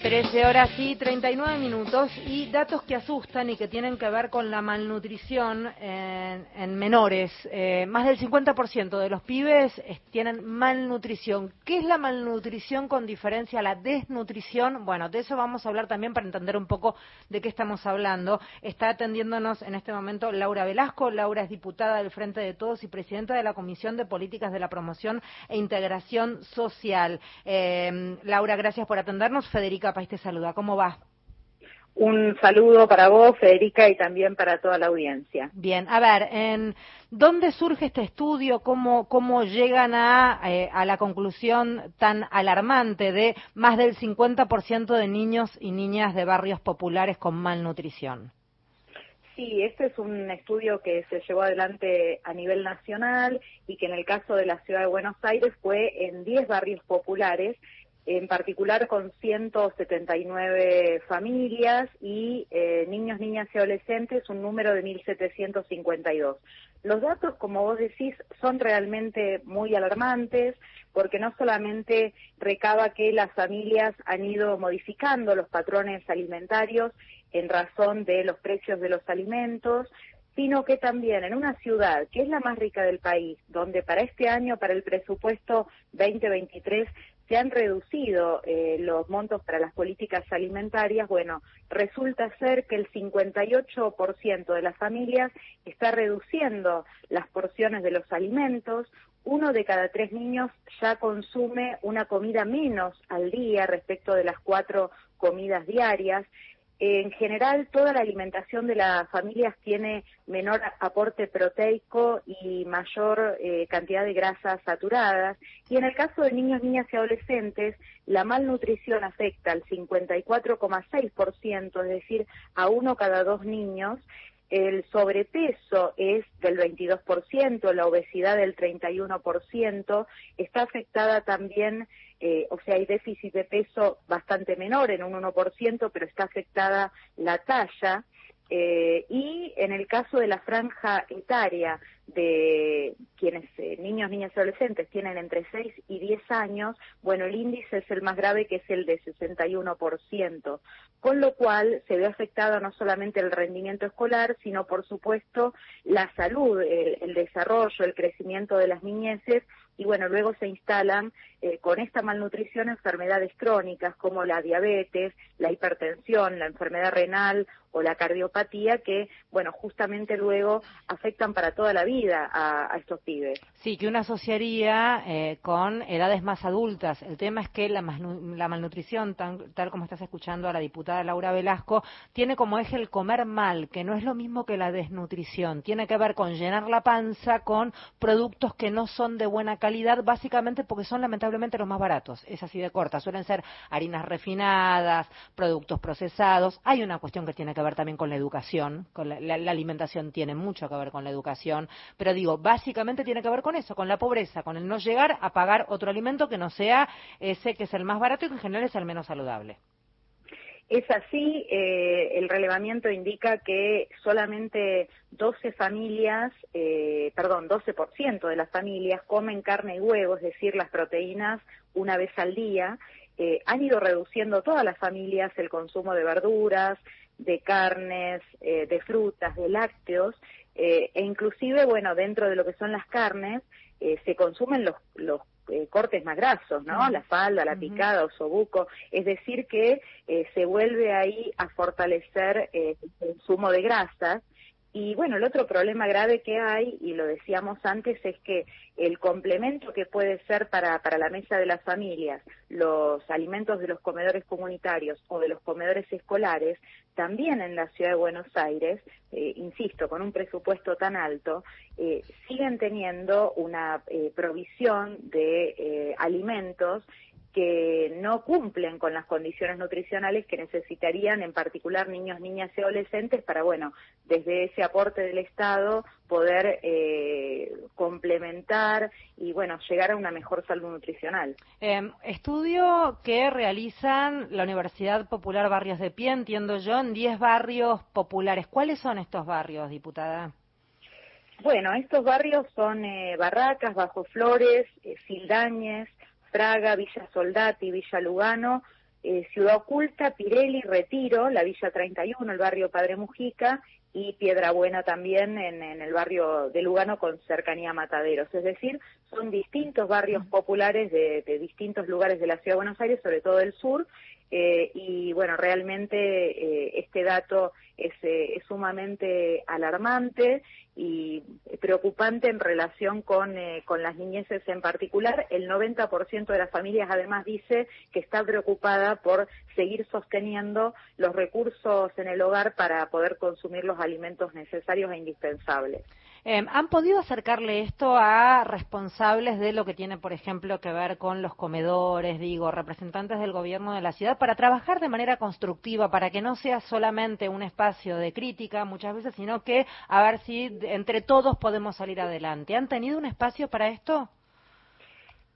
13 horas y 39 minutos y datos que asustan y que tienen que ver con la malnutrición en, menores. Eh, más del 50% de los pibes tienen malnutrición. ¿Qué es la malnutrición con diferencia a la desnutrición? Bueno, de eso vamos a hablar también para entender un poco de qué estamos hablando. Está atendiéndonos en este momento Laura Velasco. Laura es diputada del Frente de Todos y presidenta de la Comisión de Políticas de la Promoción e Integración Social. Eh, Laura, gracias por atendernos. Federica País te saluda. ¿Cómo va? Un saludo para vos, Federica, y también para toda la audiencia. Bien, a ver, ¿en ¿dónde surge este estudio? ¿Cómo, cómo llegan a, eh, a la conclusión tan alarmante de más del 50% de niños y niñas de barrios populares con malnutrición? Sí, este es un estudio que se llevó adelante a nivel nacional y que en el caso de la ciudad de Buenos Aires fue en 10 barrios populares en particular con 179 familias y eh, niños, niñas y adolescentes, un número de 1.752. Los datos, como vos decís, son realmente muy alarmantes porque no solamente recaba que las familias han ido modificando los patrones alimentarios en razón de los precios de los alimentos, sino que también en una ciudad que es la más rica del país, donde para este año, para el presupuesto 2023, se han reducido eh, los montos para las políticas alimentarias, bueno, resulta ser que el 58% de las familias está reduciendo las porciones de los alimentos, uno de cada tres niños ya consume una comida menos al día respecto de las cuatro comidas diarias. En general, toda la alimentación de las familias tiene menor aporte proteico y mayor eh, cantidad de grasas saturadas. Y en el caso de niños, niñas y adolescentes, la malnutrición afecta al 54,6%, es decir, a uno cada dos niños. El sobrepeso es del 22%, la obesidad del 31%, está afectada también eh, o sea, hay déficit de peso bastante menor, en un 1%, pero está afectada la talla. Eh, y en el caso de la franja etaria de quienes, eh, niños, niñas y adolescentes, tienen entre 6 y 10 años, bueno, el índice es el más grave que es el de 61%, con lo cual se ve afectado no solamente el rendimiento escolar, sino por supuesto la salud, el desarrollo, el crecimiento de las niñeces y bueno, luego se instalan eh, con esta malnutrición enfermedades crónicas como la diabetes, la hipertensión, la enfermedad renal o la cardiopatía que, bueno, justamente luego afectan para toda la vida a, estos pibes. Sí, que uno asociaría eh, con edades más adultas. El tema es que la, malnutrición, tal como estás escuchando a la diputada Laura Velasco, tiene como eje el comer mal, que no es lo mismo que la desnutrición. Tiene que ver con llenar la panza con productos que no son de buena calidad, básicamente porque son lamentablemente los más baratos. Es así de corta. Suelen ser harinas refinadas, productos procesados. Hay una cuestión que tiene que ver también con la educación, con la, alimentación tiene mucho que ver con la educación, pero digo, básicamente tiene que ver con eso, con la pobreza, con el no llegar a pagar otro alimento que no sea ese que es el más barato y que en general es el menos saludable. Es así, eh, el relevamiento indica que solamente 12 familias, eh, perdón, 12% de las familias comen carne y huevo, es decir, las proteínas una vez al día. Eh, han ido reduciendo todas las familias el consumo de verduras, de carnes, eh, de frutas, de lácteos, eh, e inclusive, bueno, dentro de lo que son las carnes, se consumen los, los cortes más grasos, ¿no? La falda, la picada, o sobuco, es decir que se vuelve ahí a fortalecer el consumo de grasas y bueno, el otro problema grave que hay, y lo decíamos antes, es que el complemento que puede ser para, para la mesa de las familias, los alimentos de los comedores comunitarios o de los comedores escolares, también en la ciudad de Buenos Aires, eh, insisto, con un presupuesto tan alto, eh, siguen teniendo una eh, provisión de alimentos que no cumplen con las condiciones nutricionales que necesitarían en particular niños, niñas y adolescentes para, bueno, desde ese aporte del Estado poder eh, complementar y, bueno, llegar a una mejor salud nutricional. Em, estudio que realizan la Universidad Popular Barrios de Pie, entiendo yo, en 10 barrios populares. ¿Cuáles son estos barrios, diputada? Bueno, estos barrios son eh, Barracas, Bajo Flores, eh, Sildañez, Fraga, Villa Soldati, Villa Lugano, eh, Ciudad Oculta, Pirelli, Retiro, la Villa 31, el barrio Padre Mujica y Piedra Buena también en, el barrio de Lugano con cercanía a Mataderos. Es decir, son distintos barrios populares de, distintos lugares de la Ciudad de Buenos Aires, sobre todo del sur, eh, y bueno, realmente eh, este dato es, eh, es, sumamente alarmante y preocupante en relación con, con las niñeces en particular. El 90% de las familias además dice que está preocupada por seguir sosteniendo los recursos en el hogar para poder consumir los alimentos necesarios e indispensables. Em, ¿Han podido acercarle esto a responsables de lo que tiene, por ejemplo, que ver con los comedores, digo, representantes del gobierno de la ciudad, para trabajar de manera constructiva, para que no sea solamente un espacio de crítica muchas veces, sino que a ver si entre todos podemos salir adelante? ¿Han tenido un espacio para esto?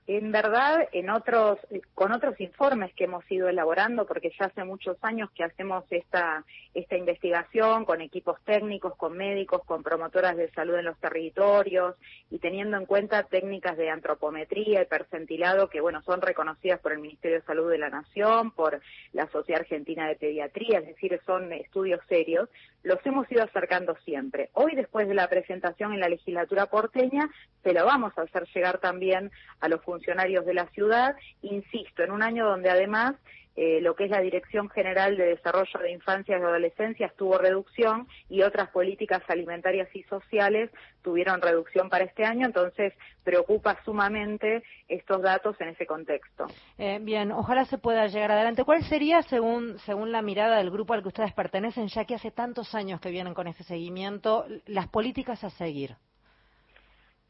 En verdad, en otros, con otros informes que hemos ido elaborando, porque ya hace muchos años que hacemos esta, esta investigación con equipos técnicos, con médicos, con promotoras de salud en los territorios y teniendo en cuenta técnicas de antropometría y percentilado que, bueno, son reconocidas por el Ministerio de Salud de la Nación, por la Sociedad Argentina de Pediatría, es decir, son estudios serios, los hemos ido acercando siempre. Hoy, después de la presentación en la legislatura porteña, se lo vamos a hacer llegar también a los funcionarios de la ciudad, insisto, en un año donde además eh, lo que es la Dirección General de Desarrollo de Infancia y Adolescencia tuvo reducción y otras políticas alimentarias y sociales tuvieron reducción para este año, entonces preocupa sumamente estos datos en ese contexto. Eh, bien, ojalá se pueda llegar adelante. ¿Cuál sería, según, según la mirada del grupo al que ustedes pertenecen, ya que hace tantos años que vienen con ese seguimiento, las políticas a seguir?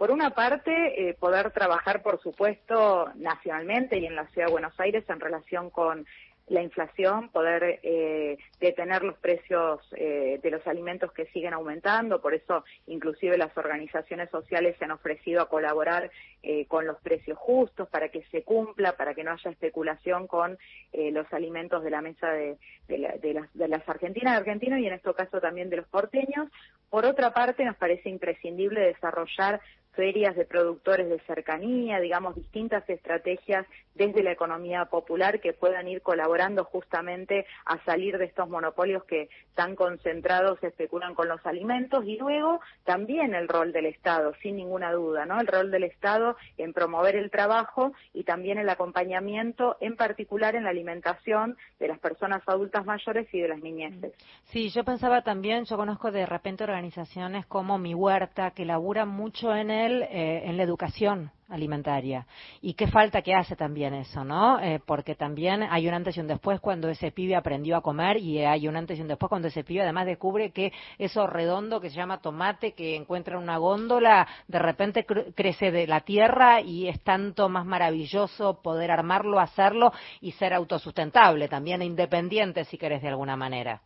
Por una parte, eh, poder trabajar, por supuesto, nacionalmente y en la Ciudad de Buenos Aires en relación con la inflación, poder eh, detener los precios eh, de los alimentos que siguen aumentando, por eso inclusive las organizaciones sociales se han ofrecido a colaborar con los precios justos para que se cumpla, para que no haya especulación con los alimentos de la mesa de, de, las, de las argentinas, de argentinos y en este caso también de los porteños. Por otra parte, nos parece imprescindible desarrollar ferias de productores de cercanía, digamos, distintas estrategias desde la economía popular que puedan ir colaborando justamente a salir de estos monopolios que tan concentrados especulan con los alimentos y luego también el rol del Estado, sin ninguna duda, ¿no? El rol del Estado en promover el trabajo y también el acompañamiento, en particular en la alimentación de las personas adultas mayores y de las niñeces. Sí, yo pensaba también, yo conozco de repente organizaciones como Mi Huerta que laburan mucho en el eh, en la educación alimentaria. Y qué falta que hace también eso, ¿no? Eh, porque también hay un antes y un después cuando ese pibe aprendió a comer y hay un antes y un después cuando ese pibe además descubre que eso redondo que se llama tomate que encuentra en una góndola de repente crece de la tierra y es tanto más maravilloso poder armarlo, hacerlo y ser autosustentable, también independiente si querés de alguna manera.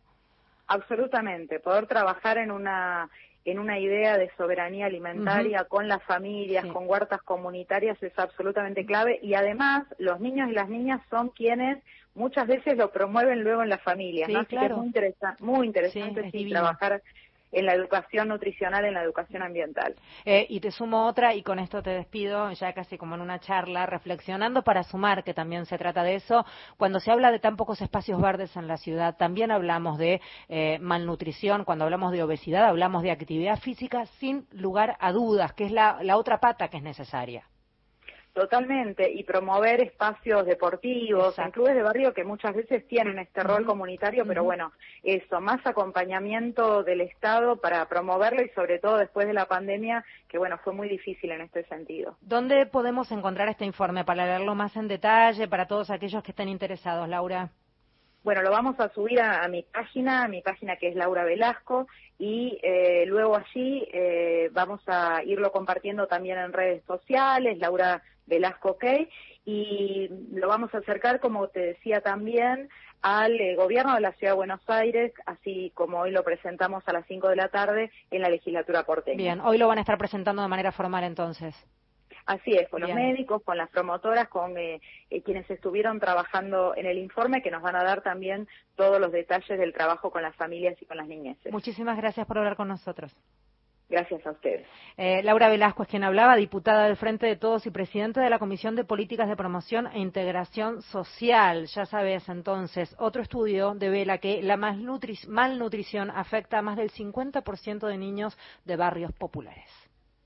Absolutamente, poder trabajar en una en una idea de soberanía alimentaria con las familias, con huertas comunitarias es absolutamente clave. Y además los niños y las niñas son quienes muchas veces lo promueven luego en las familias, ¿no? es muy, muy interesante trabajar en la educación nutricional, en la educación ambiental. Eh, y te sumo otra, y con esto te despido, ya casi como en una charla, reflexionando para sumar, que también se trata de eso. Cuando se habla de tan pocos espacios verdes en la ciudad, también hablamos de eh, malnutrición, cuando hablamos de obesidad, hablamos de actividad física sin lugar a dudas, que es la otra pata que es necesaria. Totalmente, y promover espacios deportivos, en clubes de barrio que muchas veces tienen este rol comunitario, pero bueno, eso, más acompañamiento del Estado para promoverlo y sobre todo después de la pandemia, que bueno, fue muy difícil en este sentido. ¿Dónde podemos encontrar este informe para leerlo más en detalle para todos aquellos que estén interesados, Laura? Bueno, lo vamos a subir a, mi página, a mi página que es Laura Velasco, y eh, luego allí eh, vamos a irlo compartiendo también en redes sociales, Laura Velasco OK, y lo vamos a acercar, como te decía también, al eh, gobierno de la Ciudad de Buenos Aires, así como hoy lo presentamos a las 5 de la tarde en la legislatura porteña. Bien, hoy lo van a estar presentando de manera formal entonces. Así es, con los médicos, con las promotoras, con eh, eh, quienes estuvieron trabajando en el informe, que nos van a dar también todos los detalles del trabajo con las familias y con las niñeces. Muchísimas gracias por hablar con nosotros. Gracias a ustedes. Eh, Laura Velasco es quien hablaba, diputada del Frente de Todos y presidente de la Comisión de Políticas de Promoción e Integración Social. Ya sabes entonces, otro estudio devela que la malnutrición afecta a más del 50% de niños de barrios populares.